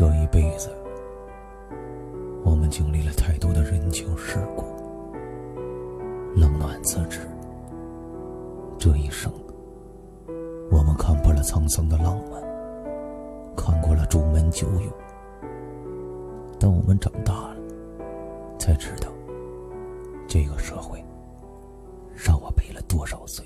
这一辈子，我们经历了太多的人情世故，冷暖自知。这一生，我们看破了沧桑的浪漫，看过了朱门酒涌。当我们长大了，才知道，这个社会让我背了多少罪。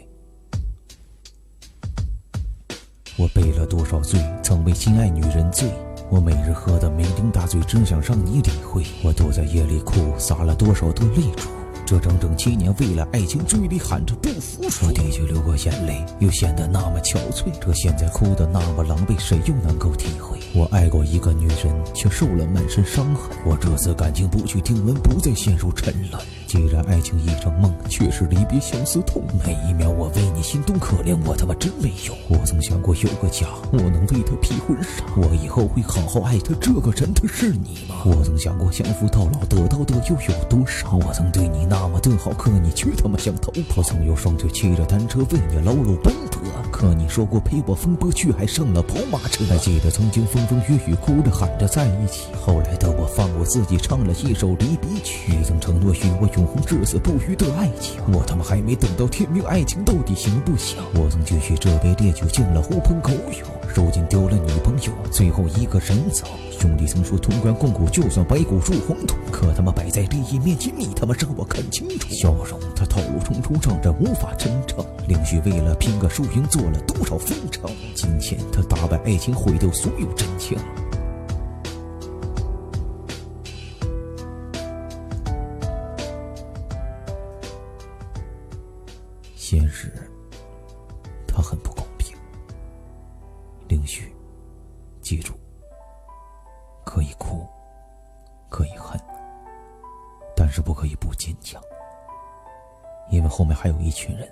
我背了多少罪，曾为心爱女人醉。我每日喝的酩酊大醉，只想让你理会。我躲在夜里哭，洒了多少的泪珠。这整整七年，为了爱情嘴里喊着不服输，的确流过眼泪，又显得那么憔悴。这现在哭得那么狼狈，谁又能够体会？我爱过一个女人，却受了满身伤痕。我这次感情不去听闻，不再陷入沉沦。既然爱情一场梦，却是离别相思痛。每一秒我为心动，可怜我他妈真没用。我曾想过有个家，我能为他披婚纱。我以后会好好爱他，这个人他是你吗？我曾想过相扶到老，得到的又有多少？我曾对你那么的好，可你却他妈想逃跑。曾有双腿骑着单车为你劳碌奔波，可你说过陪我风波，却还上了跑马车。还记得曾经风风雨雨，哭着喊着在一起。后来的我放过自己，唱了一首离别曲。你曾承诺与我永恒至死不渝的爱情，我他妈还没等到天明，爱情到底行不行？我曾继续这杯烈酒，敬了狐朋狗友，如今丢了女朋友，最后一个人走。兄弟曾说同甘共苦，就算白骨入黄土，可他妈摆在利益面前，你他妈让我看清楚。笑容他套路重重，让人无法真诚。凌虚为了拼个输赢，做了多少奉承？金钱他打败爱情，毁掉所有真情。现实，很不公平。凌旭，记住，可以哭，可以恨，但是不可以不坚强，因为后面还有一群人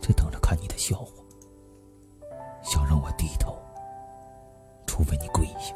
在等着看你的笑话，想让我低头，除非你跪下。